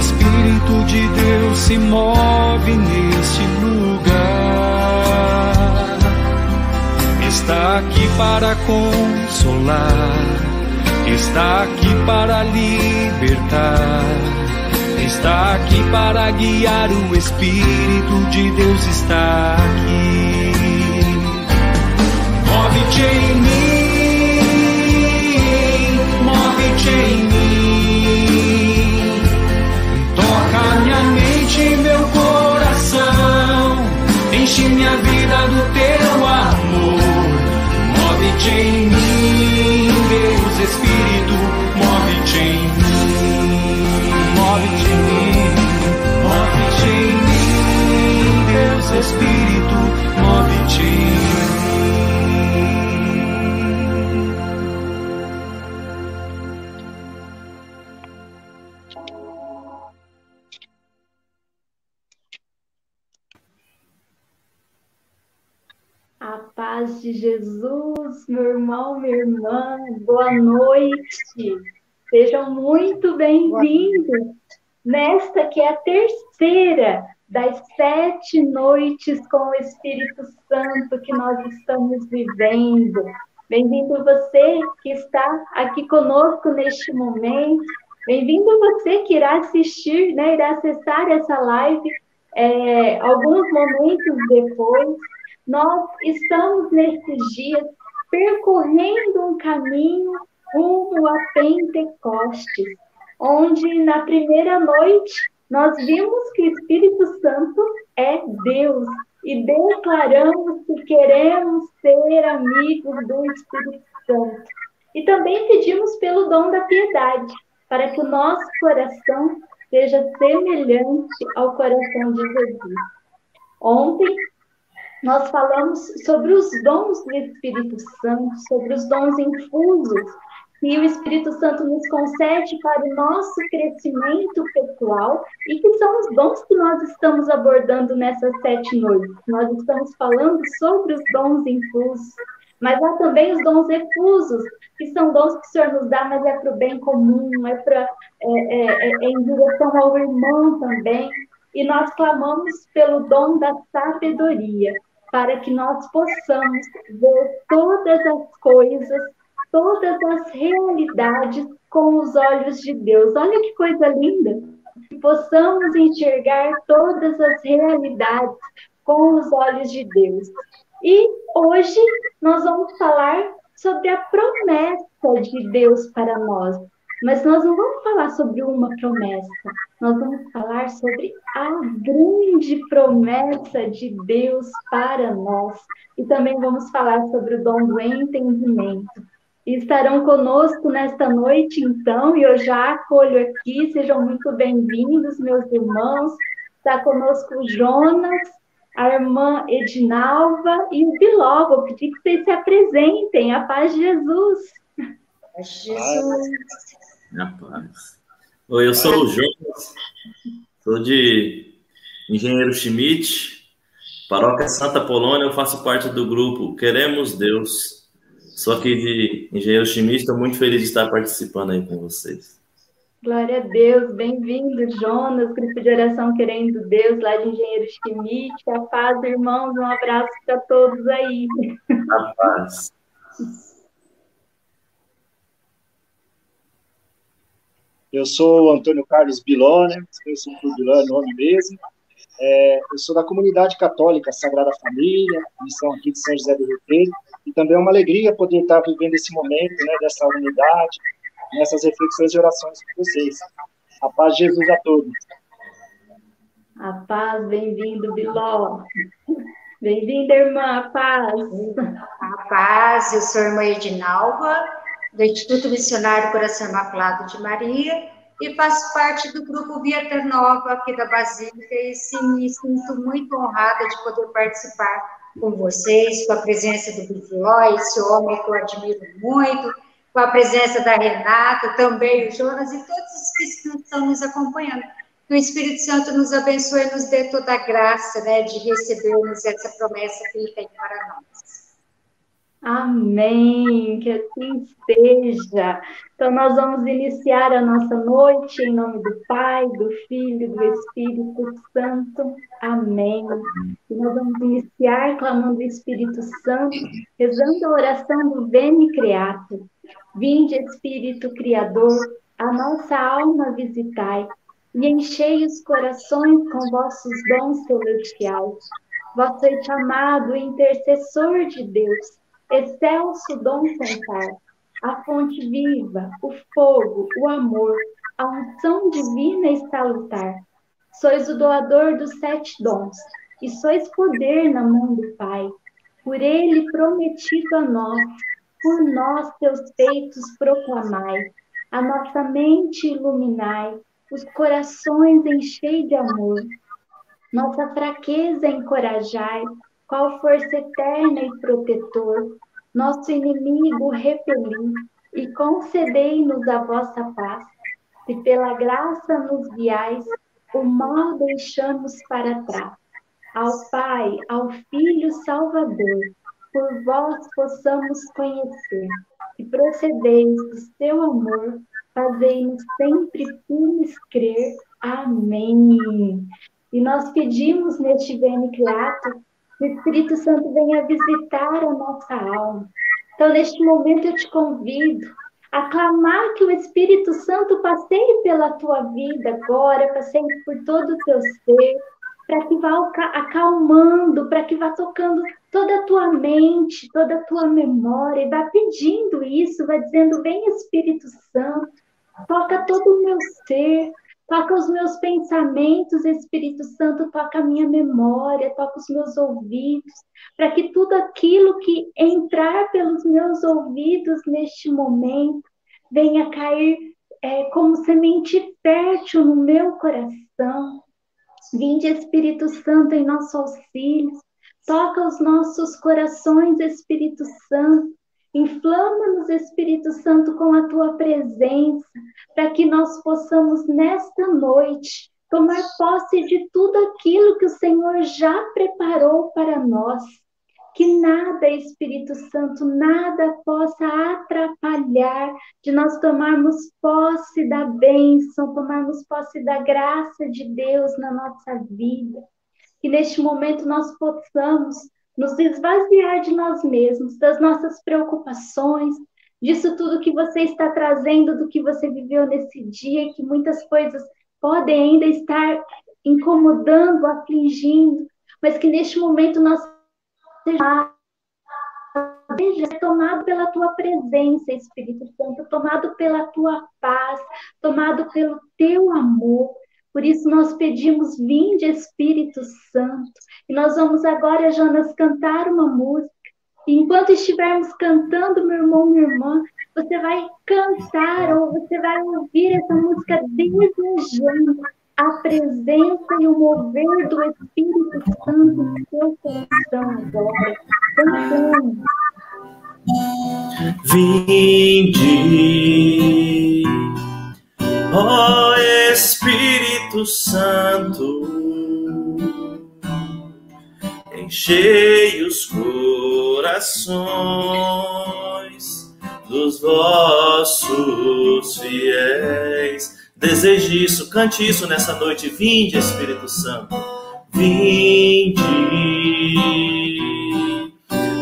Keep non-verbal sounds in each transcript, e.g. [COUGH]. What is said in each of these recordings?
Espírito de Deus se move neste lugar. Está aqui para consolar, está aqui para libertar, está aqui para guiar. O Espírito de Deus está aqui. Move-te em mim, move-te em mim. Minha mente e meu coração. Enche minha vida do teu amor. Move-te em mim, Deus Espírito. Move-te em mim, move-te em mim, move-te em mim, Deus Espírito. Move-te em mim. Paz de Jesus, meu irmão, minha irmã, boa noite. Sejam muito bem-vindos nesta que é a terceira das sete noites com o Espírito Santo que nós estamos vivendo. Bem-vindo você que está aqui conosco neste momento. Bem-vindo você que irá assistir, né, irá acessar essa live é, alguns momentos depois. Nós estamos nesses dias percorrendo um caminho rumo a Pentecostes, onde na primeira noite nós vimos que o Espírito Santo é Deus e declaramos que queremos ser amigos do Espírito Santo. E também pedimos pelo dom da piedade, para que o nosso coração seja semelhante ao coração de Jesus. Ontem nós falamos sobre os dons do Espírito Santo, sobre os dons infusos que o Espírito Santo nos concede para o nosso crescimento pessoal e que são os dons que nós estamos abordando nessas sete noites. Nós estamos falando sobre os dons infusos, mas há também os dons efusos, que são dons que o Senhor nos dá, mas é para o bem comum, é, pra, é, é, é em direção ao irmão também. E nós clamamos pelo dom da sabedoria, para que nós possamos ver todas as coisas, todas as realidades com os olhos de Deus. Olha que coisa linda! Que possamos enxergar todas as realidades com os olhos de Deus. E hoje nós vamos falar sobre a promessa de Deus para nós. Mas nós não vamos falar sobre uma promessa, nós vamos falar sobre a grande promessa de Deus para nós. E também vamos falar sobre o dom do entendimento. E estarão conosco nesta noite, então, e eu já acolho aqui, sejam muito bem-vindos, meus irmãos. Está conosco o Jonas, a irmã Edinalva e o Biló. Vou pedir que vocês se apresentem. A paz de Jesus. Jesus. Minha paz. Oi, eu sou o Jonas, sou de Engenheiro Schmidt, Paróquia Santa Polônia, eu faço parte do grupo Queremos Deus. Sou aqui de Engenheiro Schmidt, estou muito feliz de estar participando aí com vocês. Glória a Deus, bem-vindo, Jonas, grupo de oração Querendo Deus, lá de Engenheiro Schmidt. A paz, irmãos, um abraço para todos aí. A paz. Eu sou o Antônio Carlos Biló, né? Eu sou o Biló, é nome mesmo. É, eu sou da comunidade católica Sagrada Família, missão aqui de São José do Rio Preto, e também é uma alegria poder estar vivendo esse momento, né, dessa unidade, nessas reflexões e orações com vocês. A paz de Jesus a todos. A paz, bem-vindo, Biló. Bem-vinda, irmã, a paz. A paz, eu sou a irmã Edinalva, do Instituto Missionário Coração Imaculado de Maria, e faço parte do grupo Via Nova aqui da Basílica e sim, me sinto muito honrada de poder participar com vocês, com a presença do Biviló, esse homem que eu admiro muito, com a presença da Renata, também o Jonas e todos os que estão nos acompanhando. Que o Espírito Santo nos abençoe e nos dê toda a graça né, de recebermos essa promessa que ele tem para nós. Amém, que assim seja. Então, nós vamos iniciar a nossa noite em nome do Pai, do Filho do Espírito Santo. Amém. E nós vamos iniciar clamando o Espírito Santo, rezando a oração do Veni Creato. Vinde, Espírito Criador, a nossa alma visitai e enchei os corações com vossos dons celestiais. Vós sois chamado intercessor de Deus excelso dom cantar, a fonte viva, o fogo, o amor, a unção divina e salutar. Sois o doador dos sete dons, e sois poder na mão do Pai. Por ele prometido a nós, por nós teus peitos proclamai, a nossa mente iluminai, os corações enchei de amor. Nossa fraqueza encorajai, qual força eterna e protetor, nosso inimigo repeli, e concedei-nos a vossa paz. Se pela graça nos guiais, o mal deixamos para trás. Ao Pai, ao Filho Salvador, por vós possamos conhecer, e procedeis do seu amor, fazei-nos sempre firmes crer. Amém. E nós pedimos neste Veni Creato o Espírito Santo venha visitar a nossa alma. Então, neste momento, eu te convido a clamar que o Espírito Santo passeie pela tua vida agora, passeie por todo o teu ser, para que vá acalmando, para que vá tocando toda a tua mente, toda a tua memória, e vá pedindo isso, vá dizendo: Vem Espírito Santo, toca todo o meu ser, toca os meus pensamentos, Espírito Santo, toca a minha memória, toca os meus ouvidos, para que tudo aquilo que entrar pelos meus ouvidos neste momento venha cair é, como semente fértil no meu coração. Vinde, Espírito Santo, em nosso auxílio, toca os nossos corações, Espírito Santo, Inflama-nos, Espírito Santo, com a tua presença, para que nós possamos, nesta noite, tomar posse de tudo aquilo que o Senhor já preparou para nós. Que nada, Espírito Santo, nada possa atrapalhar de nós tomarmos posse da bênção, tomarmos posse da graça de Deus na nossa vida. Que neste momento nós possamos nos esvaziar de nós mesmos, das nossas preocupações, disso tudo que você está trazendo, do que você viveu nesse dia, que muitas coisas podem ainda estar incomodando, afligindo, mas que neste momento nós seja tomado pela tua presença, Espírito Santo, tomado pela tua paz, tomado pelo teu amor. Por isso nós pedimos, vinde Espírito Santo. E nós vamos agora, Jonas, cantar uma música. E enquanto estivermos cantando, meu irmão, minha irmã, você vai cantar ou você vai ouvir essa música desejando a presença e o mover do Espírito Santo no seu coração agora. Cantando. Vinde, ó Espírito Santo, enchei os corações dos vossos fiéis. Deseje isso, cante isso nessa noite. Vinde, Espírito Santo, vinde,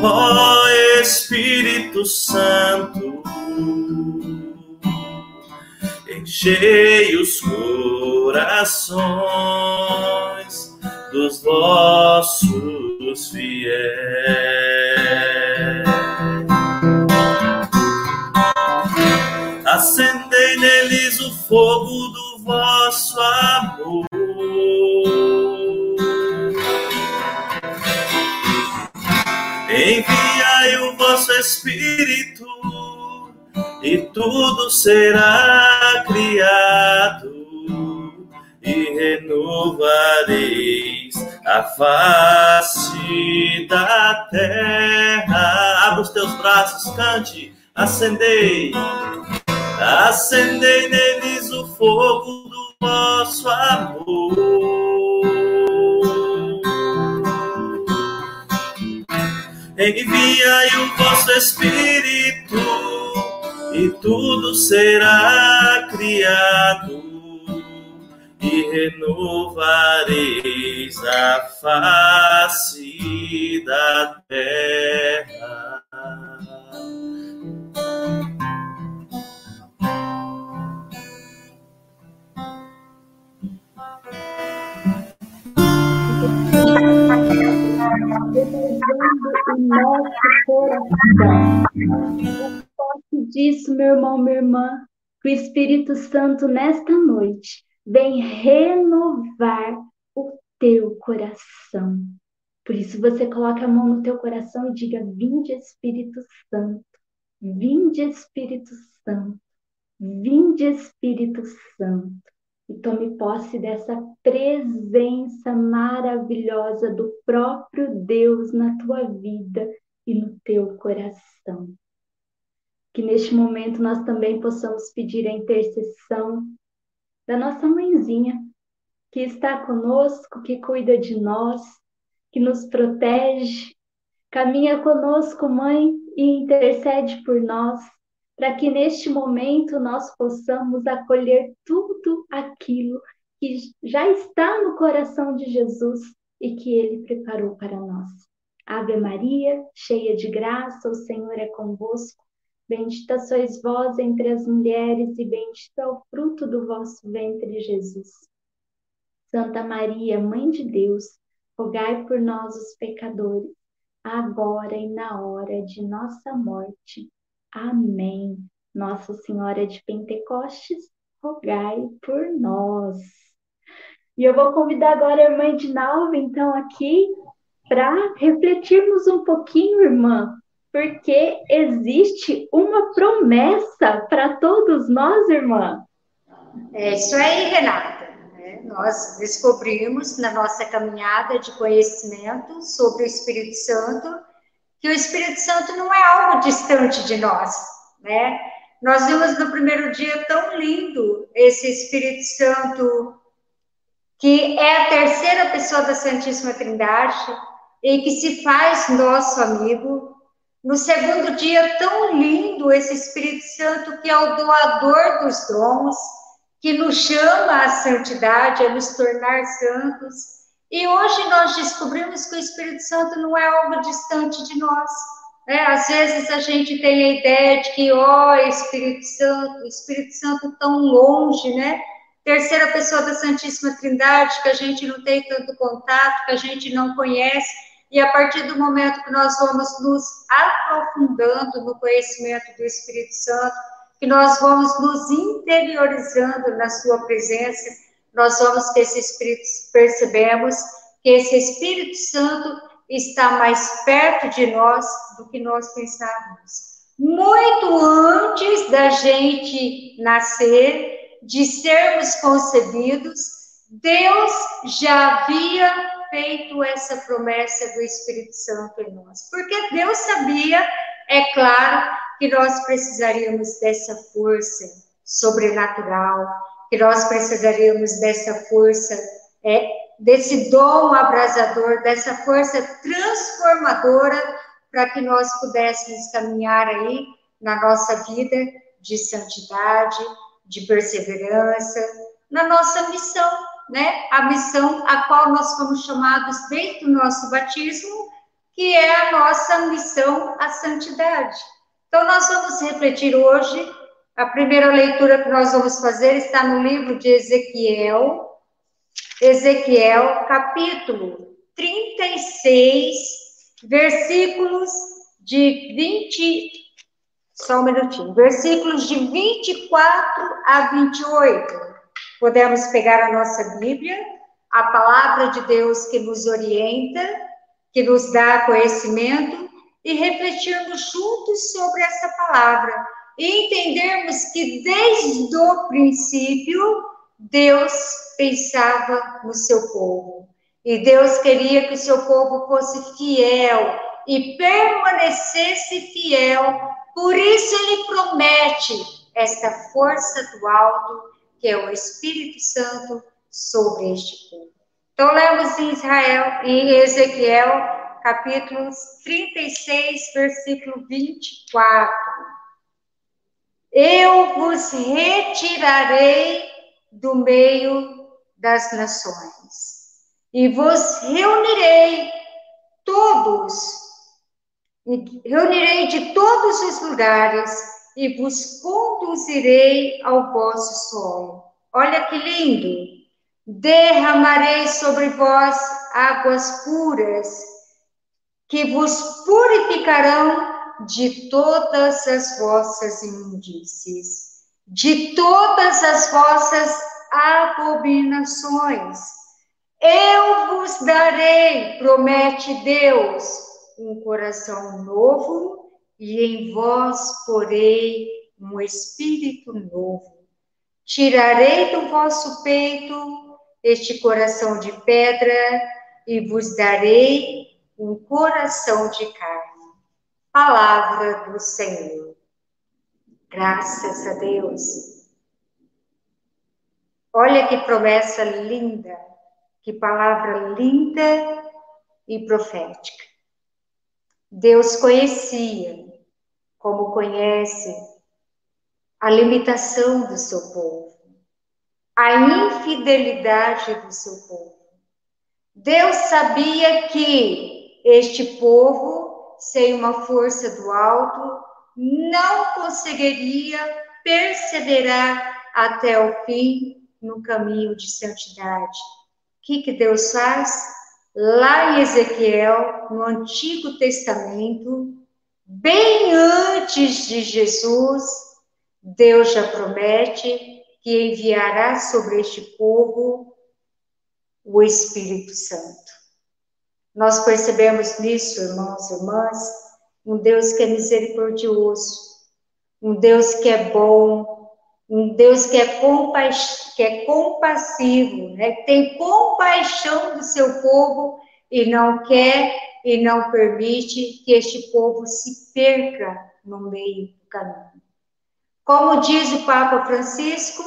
ó Espírito Santo enchei os corações dos vossos fiéis. Acendei neles o fogo do vosso amor. Enviai o vosso Espírito e tudo será criado e renovareis a face da terra. Abra os teus braços, cante, acendei, acendei neles o fogo do vosso amor. enviai o vosso Espírito, e tudo será criado, e renovareis a face da terra. o nosso coração. Eu posso disso, meu irmão, minha irmã, que o Espírito Santo, nesta noite, vem renovar o teu coração. Por isso, você coloca a mão no teu coração e diga: Vinde, Espírito Santo, vinde, Espírito Santo, vinde, Espírito Santo e tome posse dessa presença maravilhosa do próprio Deus na tua vida e no teu coração. Que neste momento nós também possamos pedir a intercessão da nossa mãezinha, que está conosco, que cuida de nós, que nos protege. Caminha conosco, mãe, e intercede por nós para que neste momento nós possamos acolher tudo aquilo que já está no coração de Jesus e que ele preparou para nós. Ave Maria, cheia de graça, o Senhor é convosco. Bendita sois vós entre as mulheres, e bendito é o fruto do vosso ventre, Jesus. Santa Maria, Mãe de Deus, rogai por nós, os pecadores, agora e na hora de nossa morte. Amém. Nossa Senhora de Pentecostes, rogai por nós. E eu vou convidar agora a irmã Edinalva, então, aqui, para refletirmos um pouquinho, irmã, porque existe uma promessa para todos nós, irmã. É isso aí, Renata. É, nós descobrimos na nossa caminhada de conhecimento sobre o Espírito Santo que o Espírito Santo não é algo distante de nós, né? Nós vimos no primeiro dia tão lindo esse Espírito Santo que é a terceira pessoa da Santíssima Trindade e que se faz nosso amigo. No segundo dia tão lindo esse Espírito Santo que é o doador dos dons, que nos chama à santidade, a nos tornar santos e hoje nós descobrimos que o Espírito Santo não é algo distante de nós. Né? Às vezes a gente tem a ideia de que, ó, oh, Espírito Santo, Espírito Santo tão longe, né? Terceira pessoa da Santíssima Trindade, que a gente não tem tanto contato, que a gente não conhece. E a partir do momento que nós vamos nos aprofundando no conhecimento do Espírito Santo, que nós vamos nos interiorizando na sua presença, nós vamos que esse Espírito, percebemos que esse Espírito Santo está mais perto de nós do que nós pensávamos. Muito antes da gente nascer, de sermos concebidos, Deus já havia feito essa promessa do Espírito Santo em nós. Porque Deus sabia, é claro, que nós precisaríamos dessa força sobrenatural, que nós precisaríamos dessa força, é, desse dom abrasador, dessa força transformadora, para que nós pudéssemos caminhar aí na nossa vida de santidade, de perseverança, na nossa missão, né? A missão a qual nós fomos chamados desde o nosso batismo, que é a nossa missão, a santidade. Então, nós vamos refletir hoje a primeira leitura que nós vamos fazer está no livro de Ezequiel, Ezequiel, capítulo 36, versículos de 20, só um minutinho, versículos de 24 a 28. Podemos pegar a nossa Bíblia, a palavra de Deus que nos orienta, que nos dá conhecimento e refletirmos juntos sobre essa palavra e entendermos que desde o princípio Deus pensava no seu povo. E Deus queria que o seu povo fosse fiel e permanecesse fiel. Por isso ele promete esta força do alto, que é o Espírito Santo, sobre este povo. Então, lemos em Israel, em Ezequiel, capítulos 36, versículo 24. Eu vos retirarei do meio das nações e vos reunirei todos, reunirei de todos os lugares e vos conduzirei ao vosso solo. Olha que lindo! Derramarei sobre vós águas puras, que vos purificarão de todas as vossas imundícies, de todas as vossas abominações eu vos darei, promete Deus, um coração novo e em vós porei um espírito novo. Tirarei do vosso peito este coração de pedra e vos darei um coração de carne. Palavra do Senhor. Graças a Deus. Olha que promessa linda que palavra linda e profética. Deus conhecia, como conhece, a limitação do seu povo, a infidelidade do seu povo. Deus sabia que este povo, sem uma força do alto, não conseguiria perseverar até o fim no caminho de santidade que, que Deus faz? Lá em Ezequiel, no Antigo Testamento, bem antes de Jesus, Deus já promete que enviará sobre este povo o Espírito Santo. Nós percebemos nisso, irmãos e irmãs, um Deus que é misericordioso, um Deus que é bom, um Deus que é, compa que é compassivo, né? tem compaixão do seu povo e não quer e não permite que este povo se perca no meio do caminho. Como diz o Papa Francisco,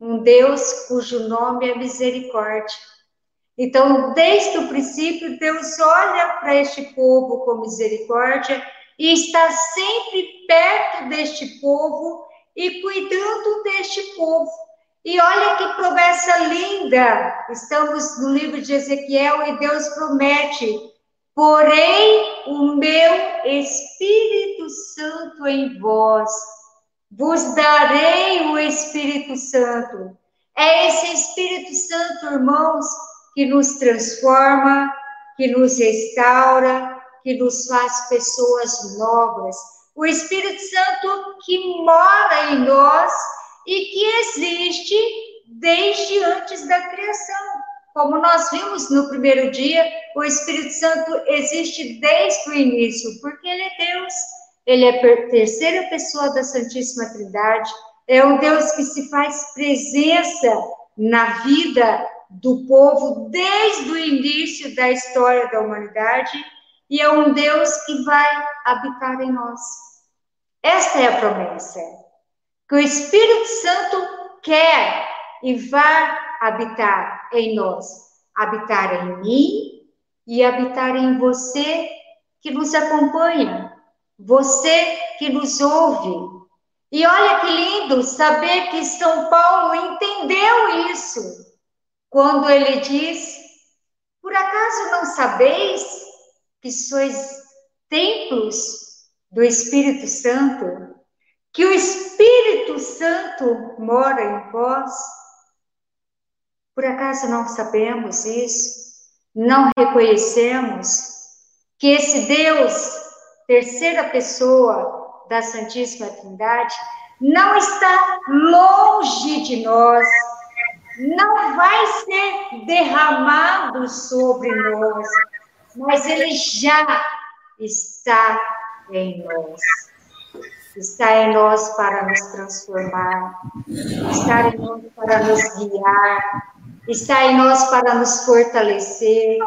um Deus cujo nome é misericórdia. Então, desde o princípio, Deus olha para este povo com misericórdia e está sempre perto deste povo e cuidando deste povo. E olha que promessa linda! Estamos no livro de Ezequiel e Deus promete: porém o meu Espírito Santo em vós, vos darei o Espírito Santo. É esse Espírito Santo, irmãos, que nos transforma, que nos restaura, que nos faz pessoas novas o Espírito Santo que mora em nós e que existe desde antes da criação. Como nós vimos no primeiro dia, o Espírito Santo existe desde o início, porque ele é Deus. Ele é a terceira pessoa da Santíssima Trindade, é um Deus que se faz presença na vida do povo desde o início da história da humanidade e é um Deus que vai habitar em nós. Esta é a promessa. Que o Espírito Santo quer e vai habitar em nós, habitar em mim e habitar em você que nos acompanha, você que nos ouve. E olha que lindo saber que São Paulo entendeu isso quando ele diz: Por acaso não sabeis que sois templos do Espírito Santo, que o Espírito Santo mora em vós? Por acaso não sabemos isso? Não reconhecemos que esse Deus, terceira pessoa da Santíssima Trindade, não está longe de nós, não vai ser derramado sobre nós, mas ele já está em nós. está em nós para nos transformar, está em nós para nos guiar, está em nós para nos fortalecer,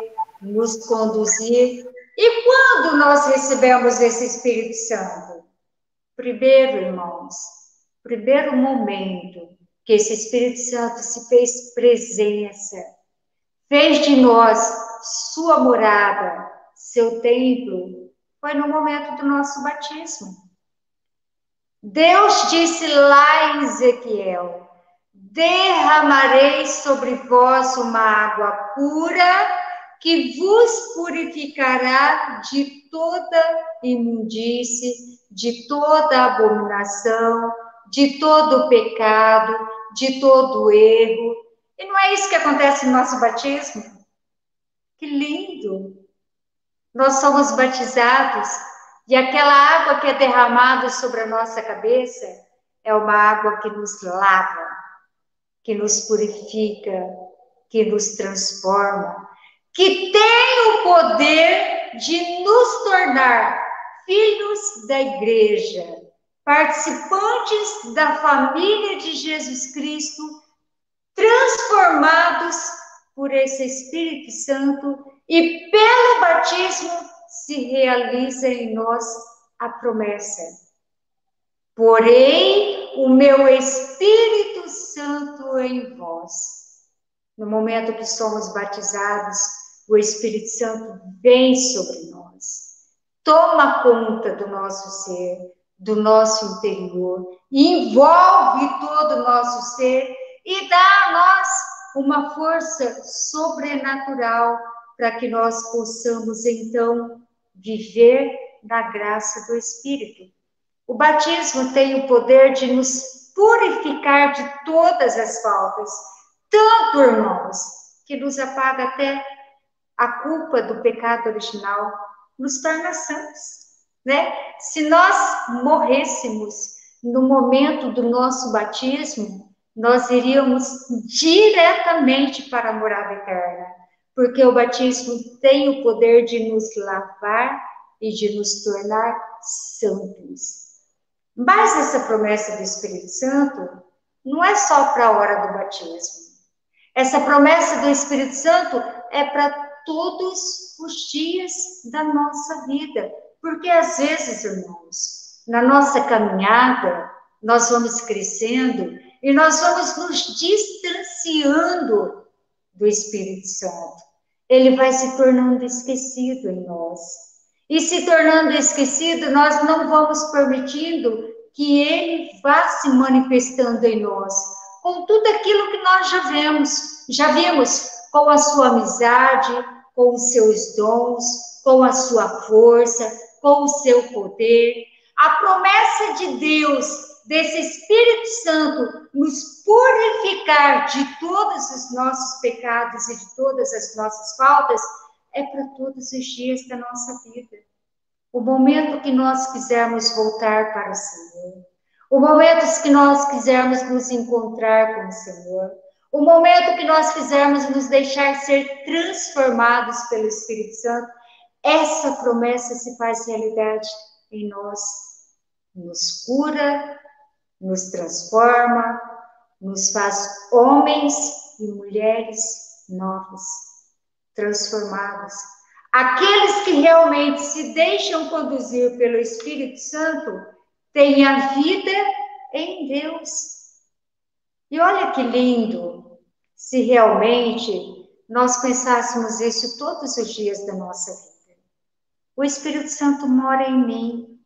nos conduzir. E quando nós recebemos esse Espírito Santo? Primeiro, irmãos, primeiro momento que esse Espírito Santo se fez presença, fez de nós sua morada, seu templo, foi no momento do nosso batismo. Deus disse lá em Ezequiel: derramarei sobre vós uma água pura que vos purificará de toda imundície, de toda abominação, de todo pecado, de todo erro. E não é isso que acontece no nosso batismo? Que lindo! Nós somos batizados e aquela água que é derramada sobre a nossa cabeça é uma água que nos lava, que nos purifica, que nos transforma, que tem o poder de nos tornar filhos da igreja, participantes da família de Jesus Cristo, transformados por esse Espírito Santo e pelo batismo se realiza em nós a promessa. Porém, o meu Espírito Santo em vós. No momento que somos batizados, o Espírito Santo vem sobre nós, toma conta do nosso ser, do nosso interior, envolve todo o nosso ser e dá a nós uma força sobrenatural para que nós possamos então viver na graça do Espírito. O batismo tem o poder de nos purificar de todas as faltas, tanto, irmãos, que nos apaga até a culpa do pecado original, nos torna santos, né? Se nós morrêssemos no momento do nosso batismo, nós iríamos diretamente para a morada eterna, porque o batismo tem o poder de nos lavar e de nos tornar santos. Mas essa promessa do Espírito Santo não é só para a hora do batismo. Essa promessa do Espírito Santo é para todos os dias da nossa vida, porque às vezes, irmãos, na nossa caminhada, nós vamos crescendo e nós vamos nos distanciando do Espírito Santo. Ele vai se tornando esquecido em nós. E se tornando esquecido, nós não vamos permitindo que ele vá se manifestando em nós, com tudo aquilo que nós já vemos, já vimos com a sua amizade, com os seus dons, com a sua força, com o seu poder. A promessa de Deus desse Espírito Santo nos purificar de todos os nossos pecados e de todas as nossas faltas é para todos os dias da nossa vida. O momento que nós quisermos voltar para o Senhor, o momento que nós quisermos nos encontrar com o Senhor, o momento que nós quisermos nos deixar ser transformados pelo Espírito Santo, essa promessa se faz realidade em nós, nos cura, nos transforma, nos faz homens e mulheres novos, transformados. Aqueles que realmente se deixam conduzir pelo Espírito Santo têm a vida em Deus. E olha que lindo se realmente nós pensássemos isso todos os dias da nossa vida. O Espírito Santo mora em mim.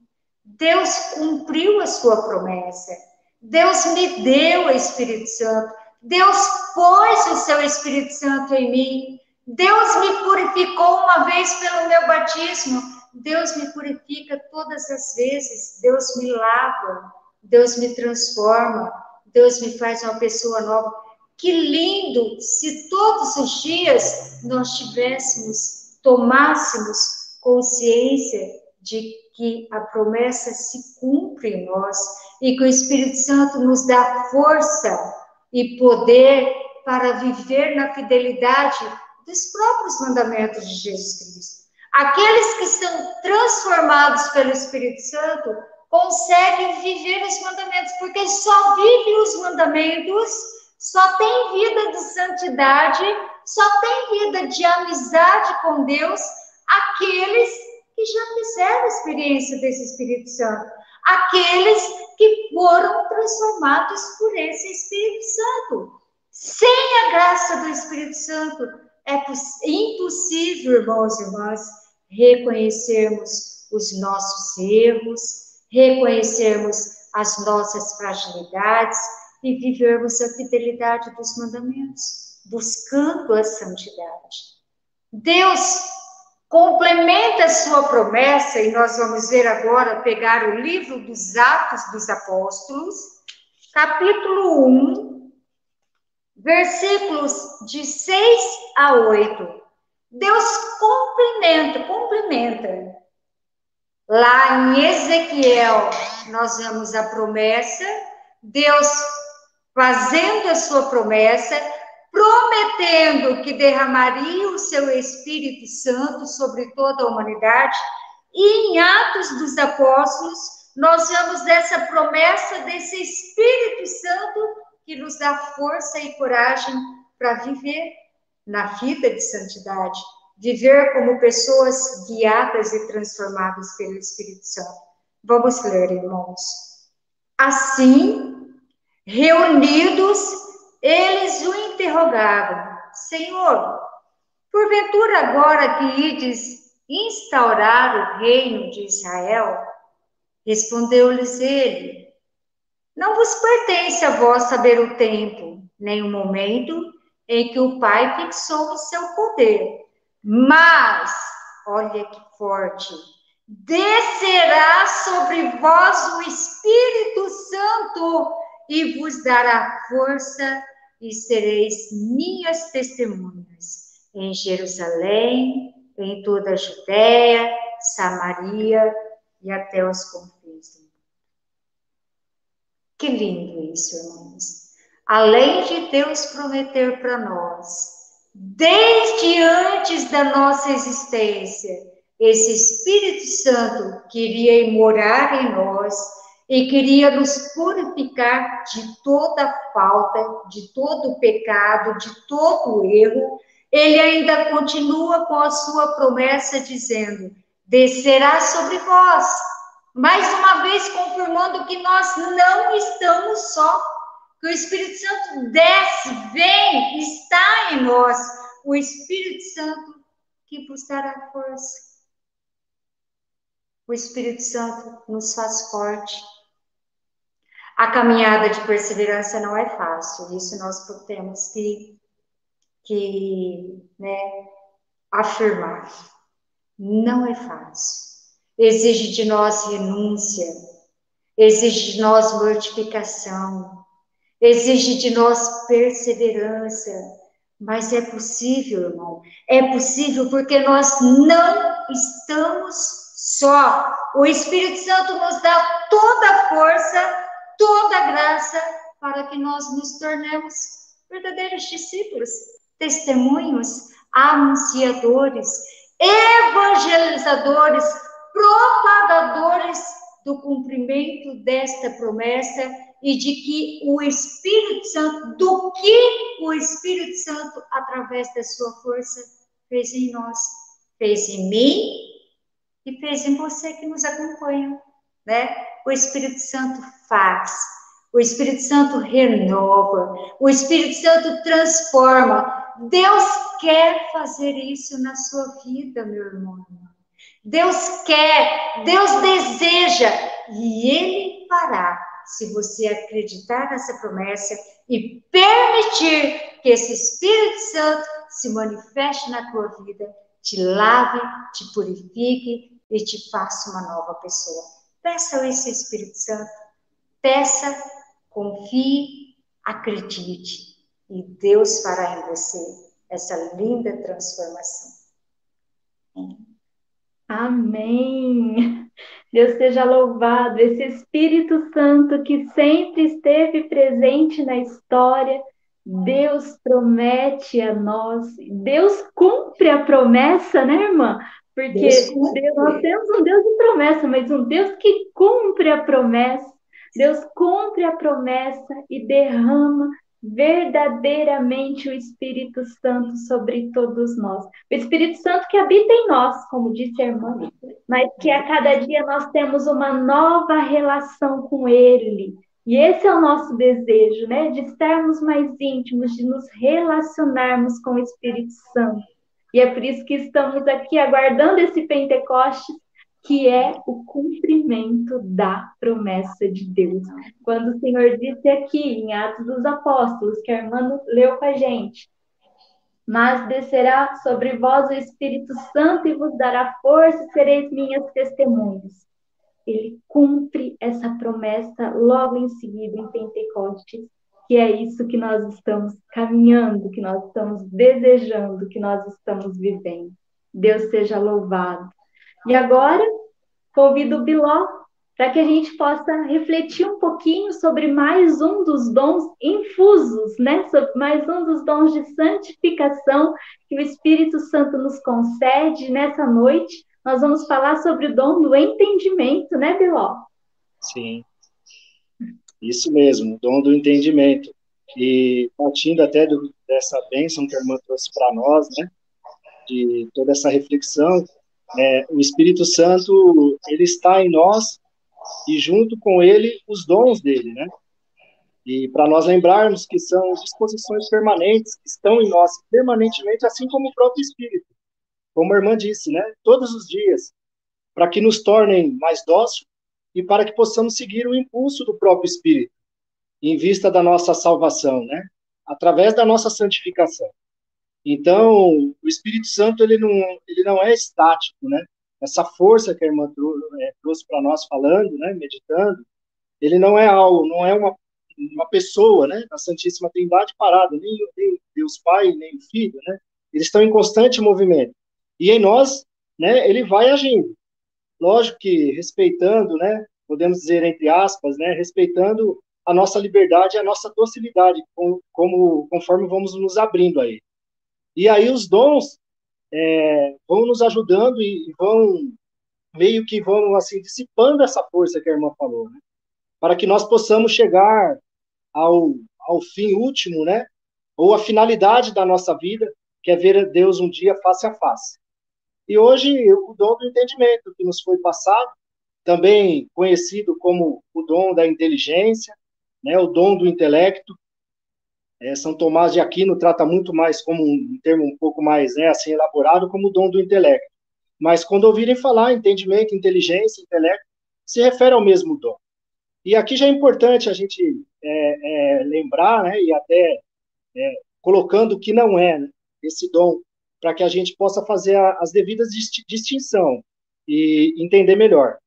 Deus cumpriu a sua promessa. Deus me deu o Espírito Santo. Deus pôs o seu Espírito Santo em mim. Deus me purificou uma vez pelo meu batismo. Deus me purifica todas as vezes. Deus me lava. Deus me transforma. Deus me faz uma pessoa nova. Que lindo se todos os dias nós tivéssemos, tomássemos consciência de que a promessa se cumpre em nós e que o Espírito Santo nos dá força e poder para viver na fidelidade dos próprios mandamentos de Jesus Cristo. Aqueles que são transformados pelo Espírito Santo consegue viver os mandamentos, porque só vive os mandamentos, só tem vida de santidade, só tem vida de amizade com Deus aqueles que já fizeram experiência desse Espírito Santo, aqueles que foram transformados por esse Espírito Santo. Sem a graça do Espírito Santo, é impossível, irmãos e irmãs, reconhecermos os nossos erros, reconhecermos as nossas fragilidades e vivermos a fidelidade dos mandamentos, buscando a santidade. Deus complementa a sua promessa, e nós vamos ver agora, pegar o livro dos Atos dos Apóstolos, capítulo 1, versículos de 6 a 8. Deus cumprimenta, cumprimenta. Lá em Ezequiel, nós vemos a promessa, Deus fazendo a sua promessa, prometendo que derramaria o seu Espírito Santo sobre toda a humanidade. E em Atos dos Apóstolos, nós vemos dessa promessa desse Espírito Santo que nos dá força e coragem para viver na vida de santidade, viver como pessoas guiadas e transformadas pelo Espírito Santo. Vamos ler, irmãos. Assim, reunidos, eles o interrogavam: Senhor, porventura agora que ides instaurar o reino de Israel? Respondeu-lhes ele: Não vos pertence a vós saber o tempo, nem o momento em que o Pai fixou o seu poder. Mas, olha que forte, descerá sobre vós o Espírito Santo e vos dará força e sereis minhas testemunhas em Jerusalém, em toda a Judéia, Samaria e até os confins. Que lindo isso, irmãos além de Deus prometer para nós, desde antes da nossa existência, esse Espírito Santo queria morar em nós e queria nos purificar de toda falta, de todo pecado, de todo erro. Ele ainda continua com a sua promessa dizendo: descerá sobre vós. Mais uma vez confirmando que nós não estamos só que o Espírito Santo desce, vem, está em nós. O Espírito Santo que vos dará força. O Espírito Santo nos faz forte. A caminhada de perseverança não é fácil, isso nós temos que, que né, afirmar. Não é fácil. Exige de nós renúncia, exige de nós mortificação, exige de nós perseverança, mas é possível, irmão. É possível porque nós não estamos só. O Espírito Santo nos dá toda a força, toda a graça para que nós nos tornemos verdadeiros discípulos, testemunhos, anunciadores, evangelizadores, propagadores do cumprimento desta promessa e de que o Espírito Santo, do que o Espírito Santo, através da sua força, fez em nós, fez em mim e fez em você que nos acompanha, né? O Espírito Santo faz, o Espírito Santo renova, o Espírito Santo transforma. Deus quer fazer isso na sua vida, meu irmão. Deus quer, Deus deseja e Ele fará se você acreditar nessa promessa e permitir que esse Espírito Santo se manifeste na tua vida, te lave, te purifique e te faça uma nova pessoa. Peça esse Espírito Santo, peça, confie, acredite e Deus fará em você essa linda transformação. Amém. Deus seja louvado, esse Espírito Santo que sempre esteve presente na história. Deus promete a nós, Deus cumpre a promessa, né, irmã? Porque Deus, nós temos um Deus de promessa, mas um Deus que cumpre a promessa. Deus cumpre a promessa e derrama verdadeiramente o Espírito Santo sobre todos nós. O Espírito Santo que habita em nós, como disse a irmã, mas que a cada dia nós temos uma nova relação com Ele. E esse é o nosso desejo, né? De estarmos mais íntimos, de nos relacionarmos com o Espírito Santo. E é por isso que estamos aqui aguardando esse Pentecostes que é o cumprimento da promessa de Deus. Quando o Senhor disse aqui em Atos dos Apóstolos, que a irmã leu com a gente, mas descerá sobre vós o Espírito Santo e vos dará força e sereis minhas testemunhas. Ele cumpre essa promessa logo em seguida em Pentecostes, que é isso que nós estamos caminhando, que nós estamos desejando, que nós estamos vivendo. Deus seja louvado. E agora, convido o Biló para que a gente possa refletir um pouquinho sobre mais um dos dons infusos, né? Sobre mais um dos dons de santificação que o Espírito Santo nos concede nessa noite. Nós vamos falar sobre o dom do entendimento, né, Biló? Sim. Isso mesmo, dom do entendimento. E partindo até do, dessa bênção que a irmã trouxe para nós, né? De toda essa reflexão, é, o Espírito Santo ele está em nós e junto com ele os dons dele, né? E para nós lembrarmos que são disposições permanentes que estão em nós permanentemente, assim como o próprio Espírito, como a irmã disse, né? Todos os dias, para que nos tornem mais dóceis e para que possamos seguir o impulso do próprio Espírito, em vista da nossa salvação, né? Através da nossa santificação. Então, o Espírito Santo ele não, ele não é estático, né? Essa força que a irmã é, trouxe para nós falando, né, meditando, ele não é algo, não é uma, uma pessoa, né, a Santíssima Trindade parada, nem, nem Deus Pai, nem o Filho, né? Eles estão em constante movimento. E em nós, né, ele vai agindo. Lógico que respeitando, né, podemos dizer entre aspas, né, respeitando a nossa liberdade a nossa docilidade, como conforme vamos nos abrindo aí. E aí os dons é, vão nos ajudando e, vão meio que vão assim dissipando essa força que a irmã falou, né? para que nós possamos chegar ao, ao fim último, né? Ou a finalidade da nossa vida, que é ver Deus um dia face a face. E hoje o dom do entendimento que nos foi passado, também conhecido como o dom da inteligência, né? O dom do intelecto, é, São Tomás de Aquino trata muito mais como um termo um pouco mais né, assim elaborado como dom do intelecto. Mas quando ouvirem falar entendimento, inteligência, intelecto, se refere ao mesmo dom. E aqui já é importante a gente é, é, lembrar, né, e até é, colocando que não é né, esse dom, para que a gente possa fazer a, as devidas distinção e entender melhor.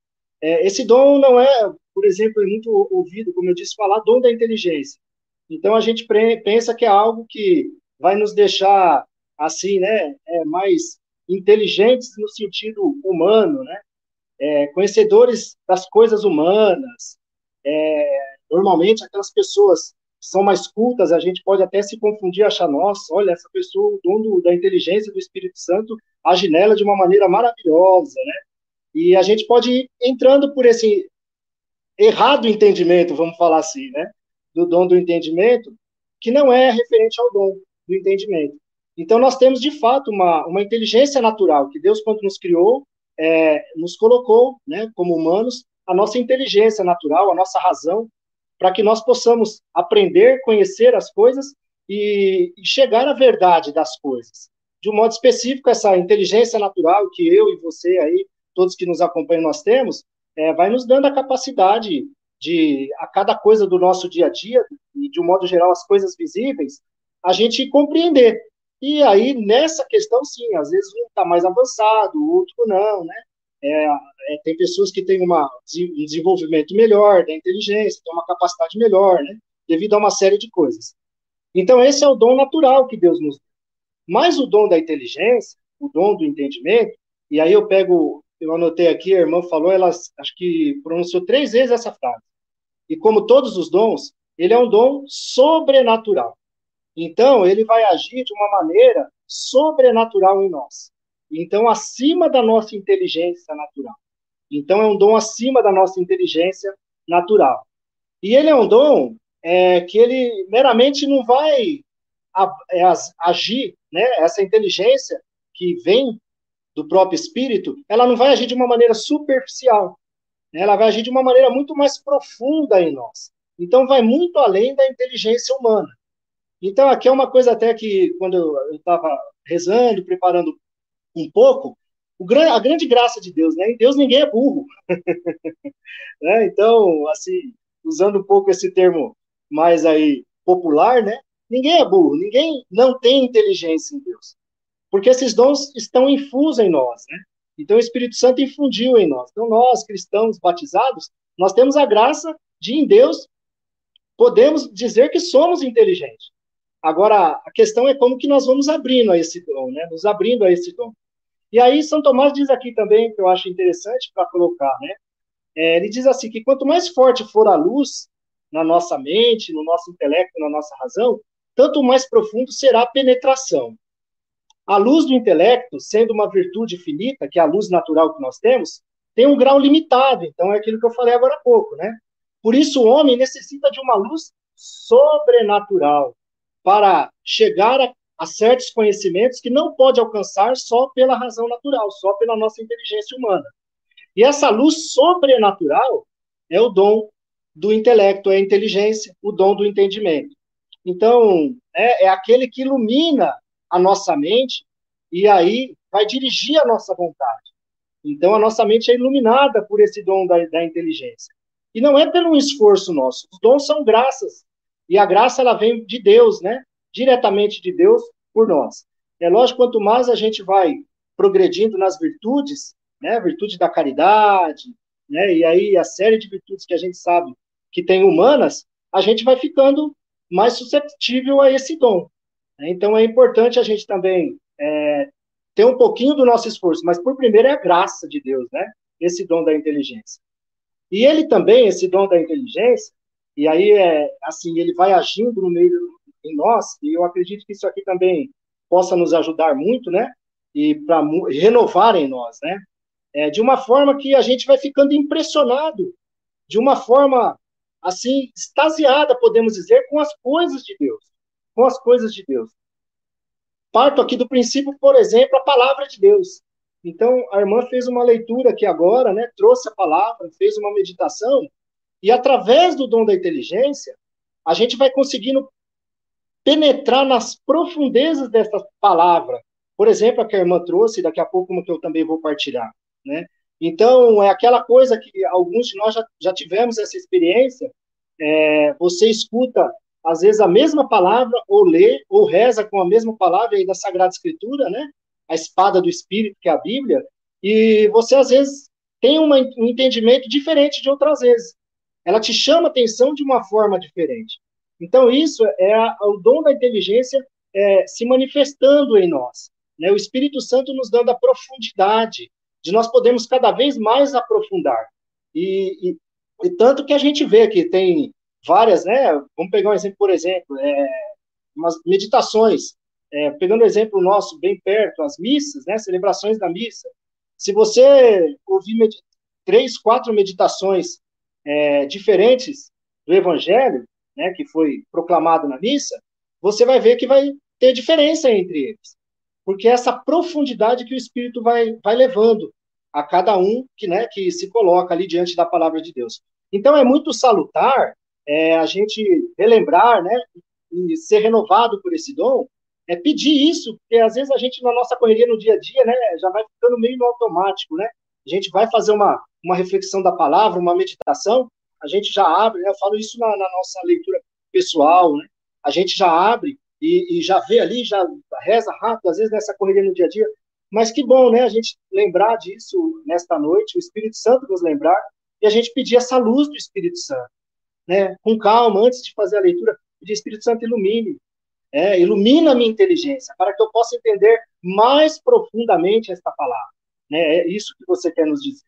É, esse dom não é, por exemplo, é muito ouvido, como eu disse, falar dom da inteligência. Então a gente pensa que é algo que vai nos deixar assim, né, é, mais inteligentes no sentido humano, né, é, conhecedores das coisas humanas. É, normalmente aquelas pessoas que são mais cultas, a gente pode até se confundir, achar, nossa, olha, essa pessoa, o dono da inteligência do Espírito Santo, age nela de uma maneira maravilhosa, né? E a gente pode ir entrando por esse errado entendimento, vamos falar assim, né? Do dom do entendimento, que não é referente ao dom do entendimento. Então, nós temos, de fato, uma, uma inteligência natural, que Deus, quando nos criou, é, nos colocou, né, como humanos, a nossa inteligência natural, a nossa razão, para que nós possamos aprender, conhecer as coisas e, e chegar à verdade das coisas. De um modo específico, essa inteligência natural que eu e você aí, todos que nos acompanham, nós temos, é, vai nos dando a capacidade de a cada coisa do nosso dia a dia, e de um modo geral as coisas visíveis, a gente compreender. E aí, nessa questão, sim, às vezes um está mais avançado, o outro não, né? É, é, tem pessoas que têm uma, um desenvolvimento melhor da inteligência, têm uma capacidade melhor, né? Devido a uma série de coisas. Então, esse é o dom natural que Deus nos dá. Mas o dom da inteligência, o dom do entendimento, e aí eu pego, eu anotei aqui, a irmã falou, ela acho que pronunciou três vezes essa frase. E como todos os dons, ele é um dom sobrenatural. Então, ele vai agir de uma maneira sobrenatural em nós. então acima da nossa inteligência natural. Então é um dom acima da nossa inteligência natural. E ele é um dom é, que ele meramente não vai é, agir, né? Essa inteligência que vem do próprio espírito, ela não vai agir de uma maneira superficial. Né? Ela vai agir de uma maneira muito mais profunda em nós. Então vai muito além da inteligência humana. Então aqui é uma coisa até que quando eu estava rezando, preparando um pouco, a grande graça de Deus, né? Em Deus ninguém é burro. [LAUGHS] né? Então, assim, usando um pouco esse termo mais aí popular, né? Ninguém é burro, ninguém não tem inteligência em Deus. Porque esses dons estão infusos em nós, né? Então o Espírito Santo infundiu em nós. Então nós, cristãos batizados, nós temos a graça de em Deus podemos dizer que somos inteligentes. Agora, a questão é como que nós vamos abrindo a esse dom, né? Nos abrindo a esse dom. E aí São Tomás diz aqui também, que eu acho interessante para colocar, né? É, ele diz assim que quanto mais forte for a luz na nossa mente, no nosso intelecto, na nossa razão, tanto mais profundo será a penetração. A luz do intelecto, sendo uma virtude finita, que é a luz natural que nós temos, tem um grau limitado. Então, é aquilo que eu falei agora há pouco, né? Por isso, o homem necessita de uma luz sobrenatural para chegar a, a certos conhecimentos que não pode alcançar só pela razão natural, só pela nossa inteligência humana. E essa luz sobrenatural é o dom do intelecto, é a inteligência, o dom do entendimento. Então, é, é aquele que ilumina a nossa mente e aí vai dirigir a nossa vontade. Então, a nossa mente é iluminada por esse dom da, da inteligência. E não é pelo esforço nosso. Os dons são graças. E a graça, ela vem de Deus, né? Diretamente de Deus por nós. É lógico, quanto mais a gente vai progredindo nas virtudes, né? Virtude da caridade, né? E aí a série de virtudes que a gente sabe que tem humanas, a gente vai ficando mais suscetível a esse dom. Então é importante a gente também é, ter um pouquinho do nosso esforço, mas por primeiro é a graça de Deus, né? Esse dom da inteligência. E ele também, esse dom da inteligência, e aí é assim, ele vai agindo no meio em nós, e eu acredito que isso aqui também possa nos ajudar muito, né? E para renovar em nós, né? É, de uma forma que a gente vai ficando impressionado, de uma forma assim extasiada, podemos dizer, com as coisas de Deus com as coisas de Deus. Parto aqui do princípio, por exemplo, a palavra de Deus. Então, a irmã fez uma leitura aqui agora, né? Trouxe a palavra, fez uma meditação, e através do dom da inteligência, a gente vai conseguindo penetrar nas profundezas dessa palavra. Por exemplo, a que a irmã trouxe, daqui a pouco uma que eu também vou partilhar, né? Então, é aquela coisa que alguns de nós já, já tivemos essa experiência. É, você escuta às vezes, a mesma palavra, ou lê, ou reza com a mesma palavra aí da Sagrada Escritura, né? A espada do Espírito, que é a Bíblia, e você, às vezes, tem uma, um entendimento diferente de outras vezes. Ela te chama atenção de uma forma diferente. Então, isso é a, o dom da inteligência é, se manifestando em nós. Né? O Espírito Santo nos dando a profundidade, de nós podermos cada vez mais aprofundar. E, e, e tanto que a gente vê que tem várias, né? Vamos pegar um exemplo, por exemplo, é, umas meditações. É, pegando o exemplo nosso bem perto, as missas, né? Celebrações da missa. Se você ouvir três, quatro meditações é, diferentes do Evangelho, né? Que foi proclamado na missa, você vai ver que vai ter diferença entre eles, porque é essa profundidade que o Espírito vai, vai levando a cada um que, né, que se coloca ali diante da palavra de Deus. Então é muito salutar é, a gente relembrar, né, e ser renovado por esse dom, é pedir isso, porque às vezes a gente, na nossa correria no dia a dia, né, já vai ficando meio no automático, né? A gente vai fazer uma, uma reflexão da palavra, uma meditação, a gente já abre, né, eu falo isso na, na nossa leitura pessoal, né? A gente já abre e, e, já vê ali, já reza rápido, às vezes nessa correria no dia a dia, mas que bom, né, a gente lembrar disso nesta noite, o Espírito Santo nos lembrar, e a gente pedir essa luz do Espírito Santo né, com calma, antes de fazer a leitura, pedir Espírito Santo ilumine, é, ilumina a minha inteligência, para que eu possa entender mais profundamente esta palavra. Né, é isso que você quer nos dizer.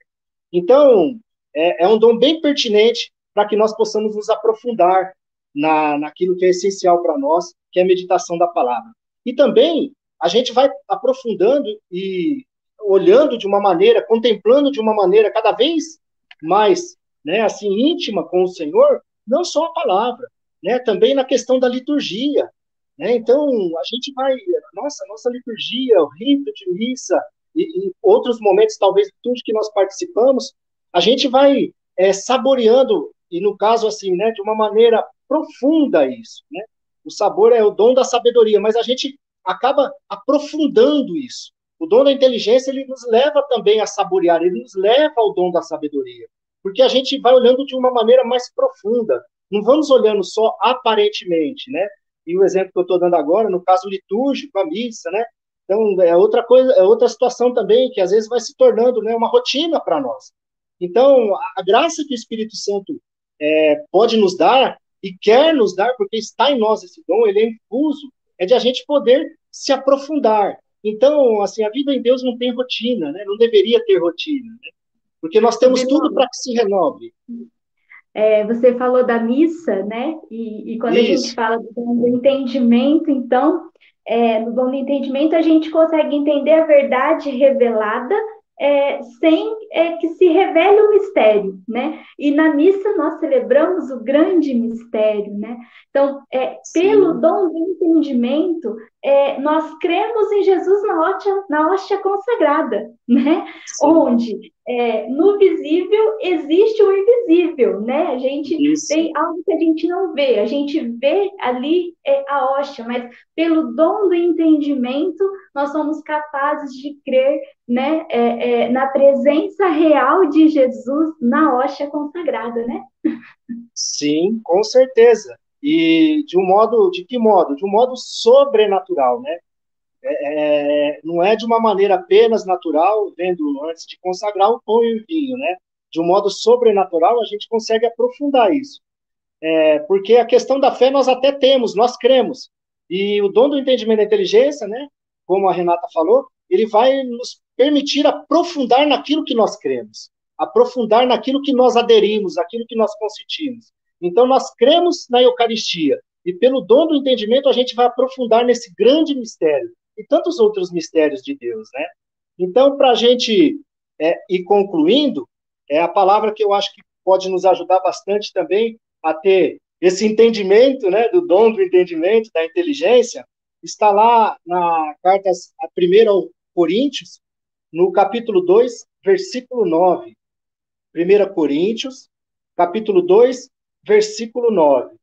Então, é, é um dom bem pertinente para que nós possamos nos aprofundar na, naquilo que é essencial para nós, que é a meditação da palavra. E também a gente vai aprofundando e olhando de uma maneira, contemplando de uma maneira cada vez mais, né, assim, íntima com o Senhor, não só a palavra, né, também na questão da liturgia, né, então a gente vai, nossa, nossa liturgia, o rito de missa e, e outros momentos, talvez, tudo que nós participamos, a gente vai é, saboreando, e no caso, assim, né, de uma maneira profunda isso, né, o sabor é o dom da sabedoria, mas a gente acaba aprofundando isso. O dom da inteligência, ele nos leva também a saborear, ele nos leva ao dom da sabedoria. Porque a gente vai olhando de uma maneira mais profunda. Não vamos olhando só aparentemente, né? E o exemplo que eu estou dando agora, no caso litúrgico, a missa, né? Então, é outra coisa, é outra situação também que às vezes vai se tornando né, uma rotina para nós. Então, a graça que o Espírito Santo é, pode nos dar e quer nos dar, porque está em nós esse dom, ele é infuso, é de a gente poder se aprofundar. Então, assim, a vida em Deus não tem rotina, né? Não deveria ter rotina, né? Porque nós temos tudo para que se renove. É, você falou da missa, né? E, e quando Isso. a gente fala do entendimento, então, é, no dom do entendimento, a gente consegue entender a verdade revelada é, sem é, que se revele o mistério, né? E na missa nós celebramos o grande mistério, né? Então, é, pelo dom do entendimento, é, nós cremos em Jesus na hóstia, na hóstia consagrada, né? Sim. Onde é, no visível existe o invisível, né? A gente Isso. tem algo que a gente não vê, a gente vê ali é, a hóstia, mas pelo dom do entendimento nós somos capazes de crer, né? É, é na presença real de Jesus na hóstia consagrada, né? Sim, com certeza. E de um modo, de que modo? De um modo sobrenatural, né? É, é, não é de uma maneira apenas natural, vendo antes de consagrar o pão e o vinho, né? De um modo sobrenatural, a gente consegue aprofundar isso. É, porque a questão da fé nós até temos, nós cremos. E o dom do entendimento da inteligência, né? Como a Renata falou, ele vai nos permitir aprofundar naquilo que nós cremos, aprofundar naquilo que nós aderimos, aquilo que nós consentimos. Então, nós cremos na Eucaristia, e pelo dom do entendimento, a gente vai aprofundar nesse grande mistério, e tantos outros mistérios de Deus, né? Então, para a gente é, ir concluindo, é a palavra que eu acho que pode nos ajudar bastante também a ter esse entendimento, né, do dom do entendimento, da inteligência, está lá na carta a primeira ao Coríntios, no capítulo 2, versículo 9. 1 Coríntios, capítulo 2, versículo 9.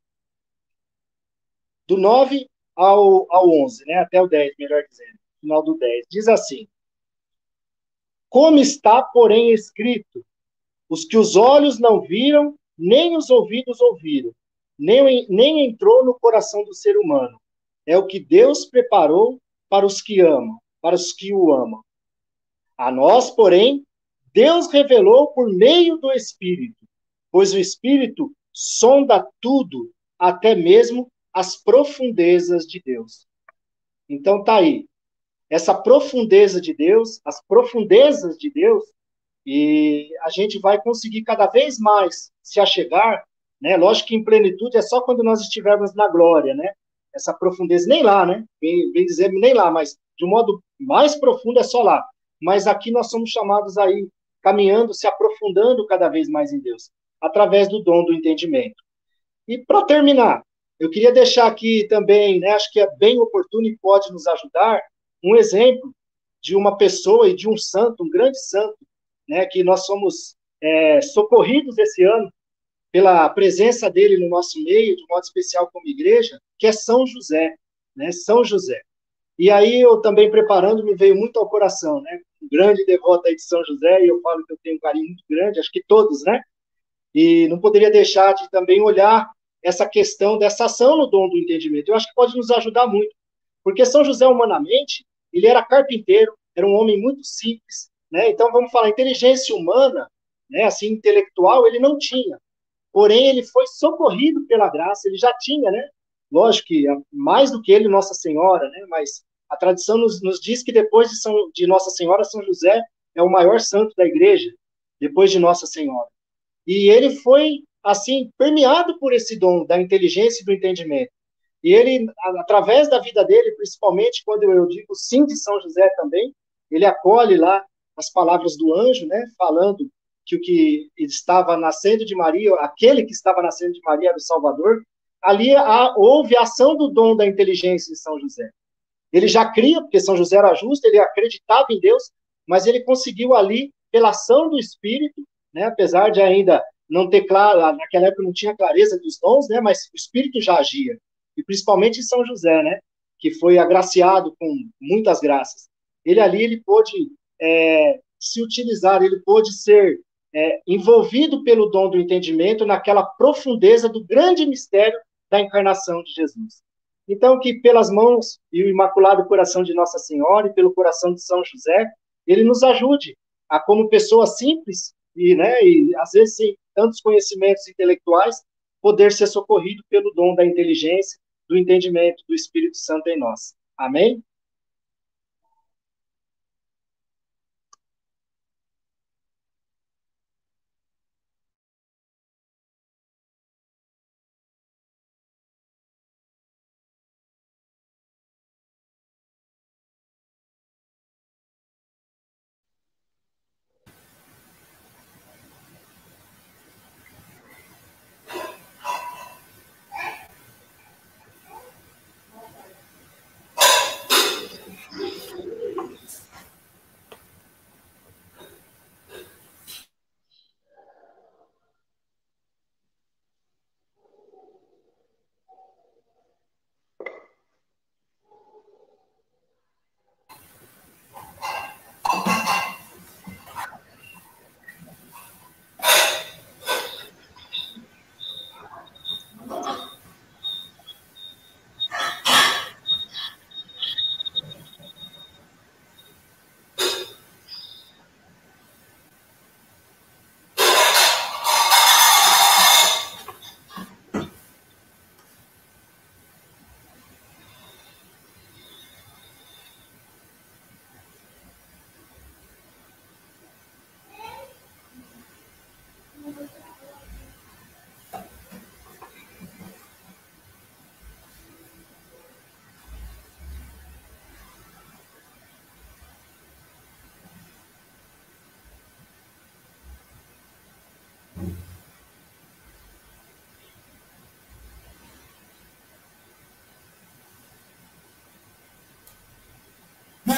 Do 9 ao, ao 11, né? até o 10, melhor dizendo, final do 10. Diz assim: Como está, porém, escrito: os que os olhos não viram, nem os ouvidos ouviram, nem, nem entrou no coração do ser humano. É o que Deus preparou para os que amam, para os que o amam. A nós, porém, Deus revelou por meio do Espírito, pois o Espírito sonda tudo, até mesmo as profundezas de Deus. Então tá aí. Essa profundeza de Deus, as profundezas de Deus, e a gente vai conseguir cada vez mais se achegar, né? Lógico que em plenitude é só quando nós estivermos na glória, né? Essa profundeza, nem lá, né? Bem, bem dizer, nem lá, mas de um modo mais profundo é só lá. Mas aqui nós somos chamados aí, caminhando, se aprofundando cada vez mais em Deus através do dom do entendimento. E para terminar, eu queria deixar aqui também, né, acho que é bem oportuno e pode nos ajudar, um exemplo de uma pessoa e de um santo, um grande santo, né, que nós somos é, socorridos esse ano pela presença dele no nosso meio, de modo especial como igreja, que é São José, né, São José. E aí eu também preparando me veio muito ao coração, né, um grande devoto aí de São José, e eu falo que eu tenho um carinho muito grande, acho que todos, né, e não poderia deixar de também olhar essa questão dessa ação no dom do entendimento. Eu acho que pode nos ajudar muito, porque São José, humanamente, ele era carpinteiro, era um homem muito simples, né? Então, vamos falar, inteligência humana, né, assim, intelectual, ele não tinha. Porém, ele foi socorrido pela graça, ele já tinha, né? Lógico que mais do que ele, Nossa Senhora, né? Mas a tradição nos, nos diz que depois de, São, de Nossa Senhora, São José é o maior santo da igreja, depois de Nossa Senhora. E ele foi, assim, permeado por esse dom da inteligência e do entendimento. E ele, através da vida dele, principalmente quando eu digo sim de São José também, ele acolhe lá as palavras do anjo, né, falando que o que estava nascendo de Maria, aquele que estava nascendo de Maria era o Salvador, ali há, houve a ação do dom da inteligência de São José. Ele já cria, porque São José era justo, ele acreditava em Deus, mas ele conseguiu ali, pela ação do Espírito, né, apesar de ainda não ter claro, naquela época não tinha clareza dos dons, né, mas o Espírito já agia, e principalmente em São José, né, que foi agraciado com muitas graças. Ele ali, ele pôde é, se utilizar, ele pôde ser é, envolvido pelo dom do entendimento naquela profundeza do grande mistério da encarnação de Jesus. Então, que pelas mãos e o imaculado coração de Nossa Senhora e pelo coração de São José, ele nos ajude a, como pessoa simples e, né, e às vezes sem tantos conhecimentos intelectuais, poder ser socorrido pelo dom da inteligência, do entendimento do Espírito Santo em nós. Amém?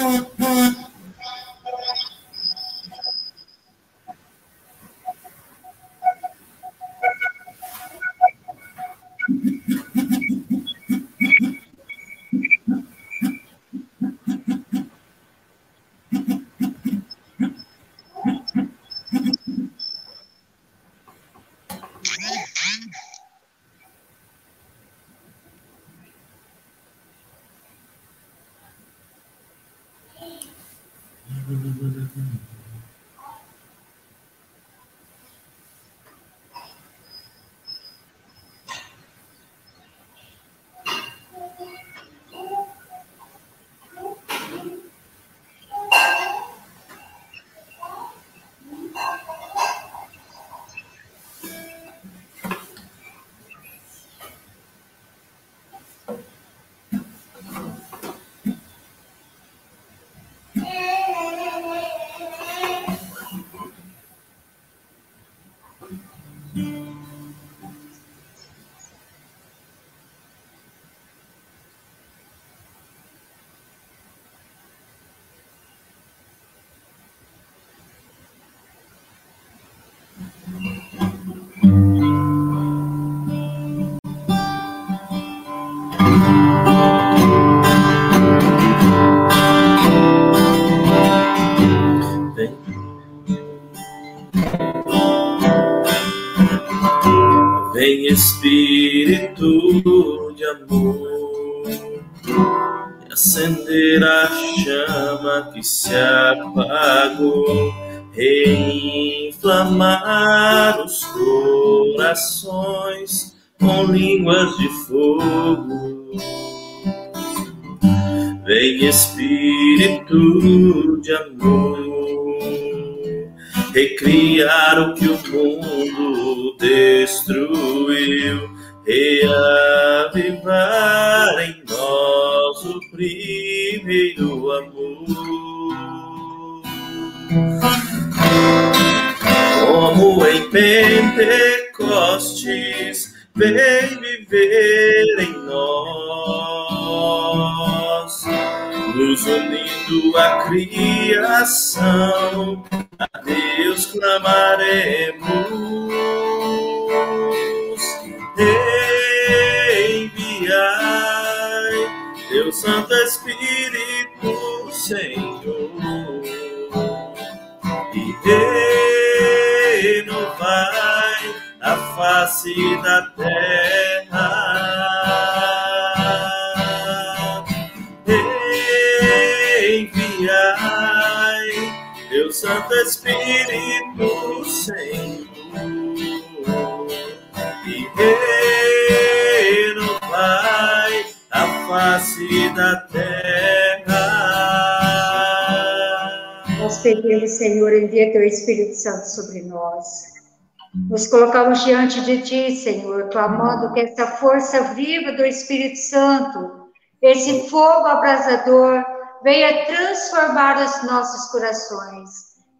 Espírito que se apagou, reinflamar os corações com línguas de fogo. Vem Espírito de amor, recriar o que o mundo destruiu reavivar em nós o primeiro amor. Como em Pentecostes, vem viver em nós, nos unindo à criação, a Deus clamaremos. Enviai Teu Santo Espírito, Senhor, renovai a face da terra. Enviai Teu Santo Espírito, Senhor, e renovai a face da terra. Nós pedimos, Senhor, envia teu Espírito Santo sobre nós. Nos colocamos diante de ti, Senhor, clamando que essa força viva do Espírito Santo, esse fogo abrasador, venha transformar os nossos corações.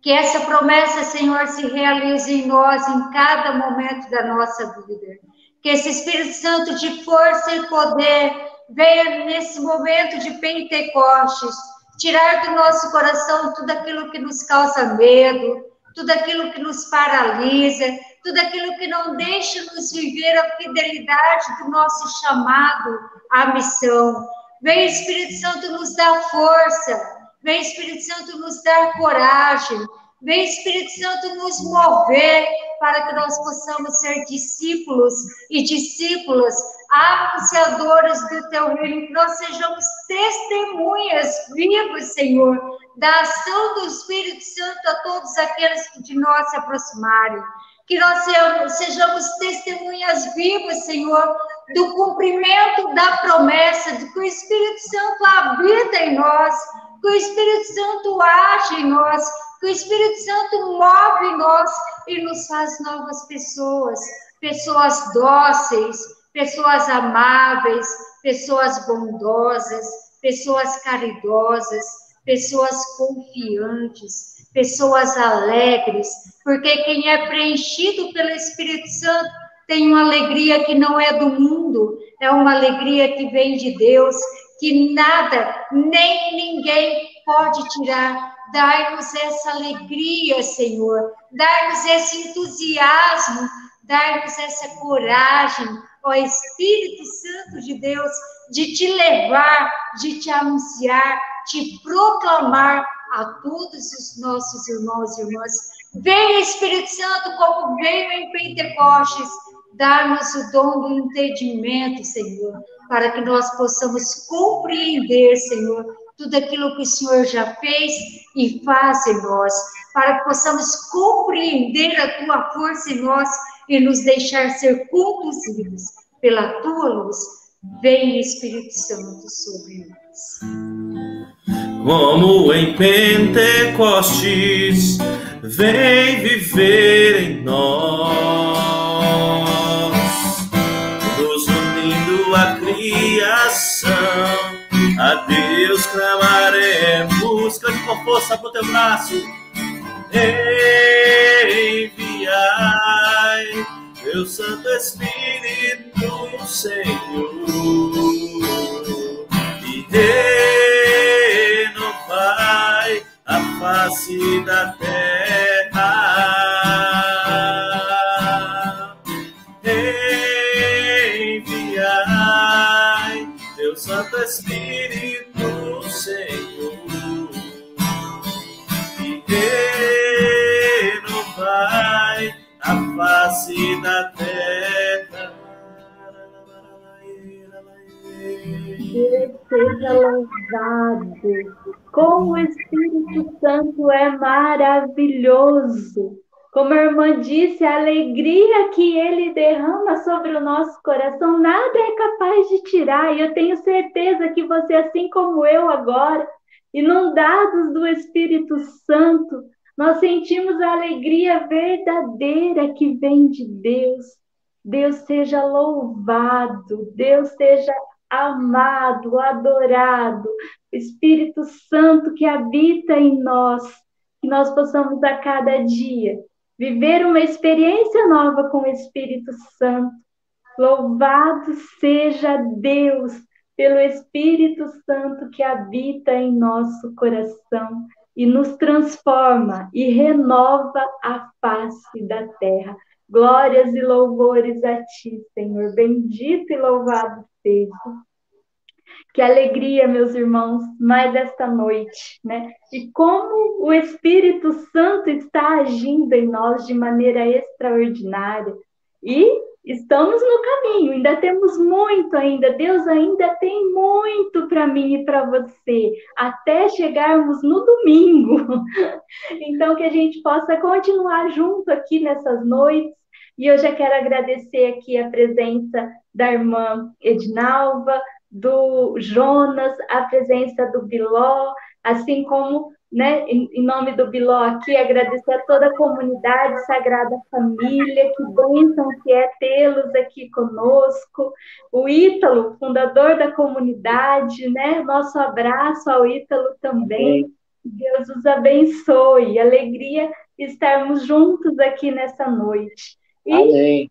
Que essa promessa, Senhor, se realize em nós em cada momento da nossa vida. Que esse Espírito Santo de força e poder venha nesse momento de Pentecostes tirar do nosso coração tudo aquilo que nos causa medo, tudo aquilo que nos paralisa, tudo aquilo que não deixa nos viver a fidelidade do nosso chamado à missão. Vem Espírito Santo nos dar força, vem Espírito Santo nos dar coragem, vem Espírito Santo nos mover para que nós possamos ser discípulos e discípulas, anunciadores do teu reino, que nós sejamos testemunhas vivas, Senhor, da ação do Espírito Santo a todos aqueles que de nós se aproximarem. Que nós sejamos testemunhas vivas, Senhor, do cumprimento da promessa de que o Espírito Santo habita em nós, que o Espírito Santo age em nós, que o Espírito Santo move em nós e nos faz novas pessoas, pessoas dóceis, pessoas amáveis, pessoas bondosas, pessoas caridosas, pessoas confiantes, pessoas alegres, porque quem é preenchido pelo Espírito Santo tem uma alegria que não é do mundo, é uma alegria que vem de Deus, que nada, nem ninguém pode tirar. Dai-nos essa alegria, Senhor, dai-nos esse entusiasmo, dai-nos essa coragem, ó Espírito Santo de Deus, de te levar, de te anunciar, te proclamar a todos os nossos irmãos e irmãs. Venha, Espírito Santo, como veio em Pentecostes, dar-nos o dom do entendimento, Senhor, para que nós possamos compreender, Senhor, tudo aquilo que o Senhor já fez e faz em nós, para que possamos compreender a tua força em nós e nos deixar ser conduzidos pela tua luz. Vem, Espírito Santo, sobre nós. Como em Pentecostes, vem viver em nós, Deus clamaremos, cante com força com teu braço. Enviai teu Santo Espírito, Senhor, e renovai a face da terra. Senhor, e renovai a face da terra. Seja louvado. Como o Espírito Santo é maravilhoso. Como a irmã disse, a alegria que ele derrama sobre o nosso coração, nada é capaz de tirar. E eu tenho certeza que você, assim como eu agora, inundados do Espírito Santo, nós sentimos a alegria verdadeira que vem de Deus. Deus seja louvado, Deus seja amado, adorado. Espírito Santo que habita em nós, que nós possamos a cada dia viver uma experiência nova com o Espírito Santo. Louvado seja Deus pelo Espírito Santo que habita em nosso coração e nos transforma e renova a face da terra. Glórias e louvores a ti, Senhor. Bendito e louvado seja. Que alegria, meus irmãos, mais esta noite, né? E como o Espírito Santo está agindo em nós de maneira extraordinária. E estamos no caminho, ainda temos muito ainda. Deus ainda tem muito para mim e para você, até chegarmos no domingo. [LAUGHS] Então, que a gente possa continuar junto aqui nessas noites. E eu já quero agradecer aqui a presença da irmã Edinalva, do Jonas, a presença do Biló, assim como, né, em, nome do Biló aqui, agradecer a toda a comunidade Sagrada Família, que bênção que é tê-los aqui conosco, o Ítalo, fundador da comunidade, né, nosso abraço ao Ítalo também, Deus os abençoe, alegria estarmos juntos aqui nessa noite. E Amém.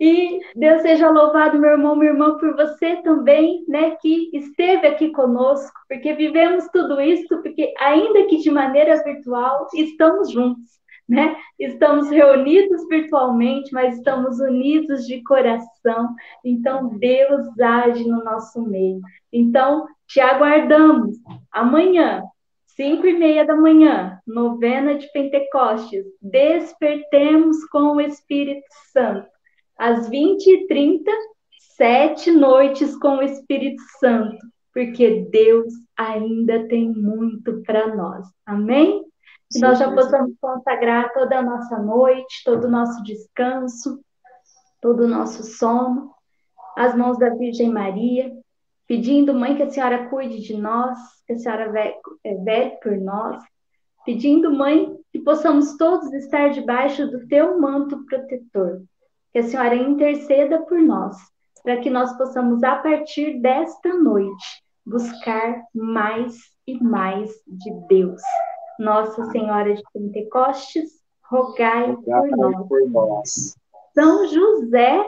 E Deus seja louvado, meu irmão, minha irmã, por você também, né, que esteve aqui conosco, porque vivemos tudo isso, porque ainda que de maneira virtual, estamos juntos, né? Estamos reunidos virtualmente, mas estamos unidos de coração. Então, Deus age no nosso meio. Então, te aguardamos amanhã, Cinco e meia da manhã, novena de Pentecostes, despertemos com o Espírito Santo. Às 20 e 30, sete noites com o Espírito Santo, porque Deus ainda tem muito para nós. Amém? Que nós já possamos consagrar toda a nossa noite, todo o nosso descanso, todo o nosso sono, às mãos da Virgem Maria, pedindo, mãe, que a senhora cuide de nós, que a senhora é, vele por nós, pedindo, mãe, que possamos todos estar debaixo do teu manto protetor, que a senhora interceda por nós, para que nós possamos, a partir desta noite, buscar mais e mais de Deus. Nossa Senhora de Pentecostes, rogai, rogai por, nós. por nós. São José,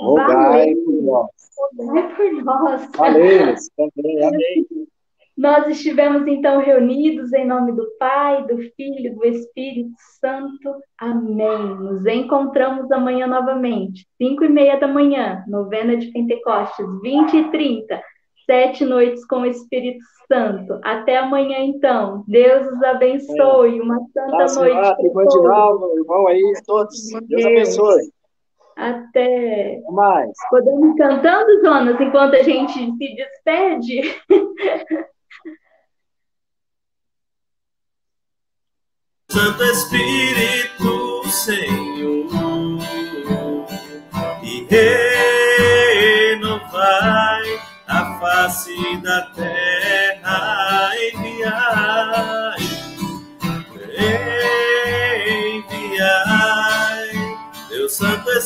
rogai por nós. Rogai por nós. Valeu, [LAUGHS] também, amém. Nós estivemos então reunidos em nome do Pai, do Filho, do Espírito Santo. Amém. Nos encontramos amanhã novamente, cinco e meia da manhã, novena de Pentecostes, 20 e 30, sete noites com o Espírito Santo. Até amanhã então. Deus os abençoe. Uma santa Nossa, noite. Irmã Dinaldo, irmão aí, todos. Deus abençoe. Até. Mais. Podemos ir cantando, Jonas, enquanto a gente se despede? [LAUGHS] Santo Espírito, Senhor, e renovai a face da terra,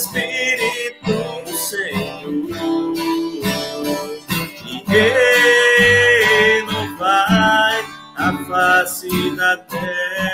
Espírito, Senhor, e renovai a face da terra